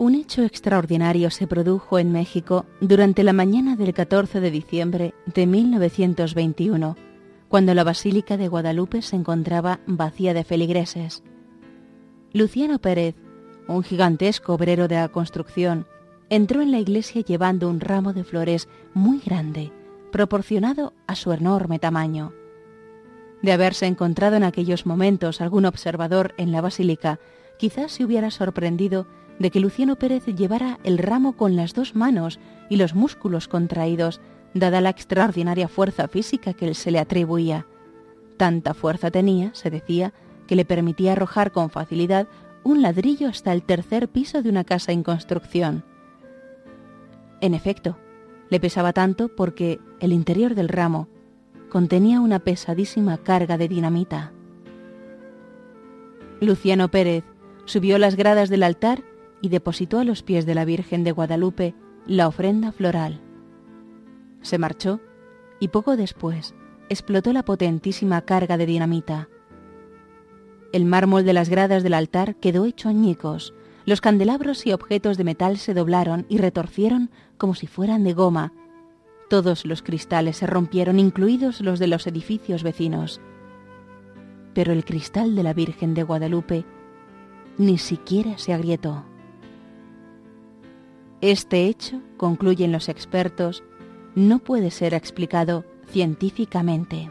Un hecho extraordinario se produjo en México durante la mañana del 14 de diciembre de 1921, cuando la Basílica de Guadalupe se encontraba vacía de feligreses. Luciano Pérez, un gigantesco obrero de la construcción, entró en la iglesia llevando un ramo de flores muy grande, proporcionado a su enorme tamaño. De haberse encontrado en aquellos momentos algún observador en la basílica, quizás se hubiera sorprendido de que Luciano Pérez llevara el ramo con las dos manos y los músculos contraídos, dada la extraordinaria fuerza física que él se le atribuía. Tanta fuerza tenía, se decía, que le permitía arrojar con facilidad un ladrillo hasta el tercer piso de una casa en construcción. En efecto, le pesaba tanto porque el interior del ramo contenía una pesadísima carga de dinamita. Luciano Pérez subió las gradas del altar y depositó a los pies de la Virgen de Guadalupe la ofrenda floral. Se marchó y poco después explotó la potentísima carga de dinamita. El mármol de las gradas del altar quedó hecho añicos, los candelabros y objetos de metal se doblaron y retorcieron como si fueran de goma. Todos los cristales se rompieron, incluidos los de los edificios vecinos. Pero el cristal de la Virgen de Guadalupe ni siquiera se agrietó. Este hecho, concluyen los expertos, no puede ser explicado científicamente.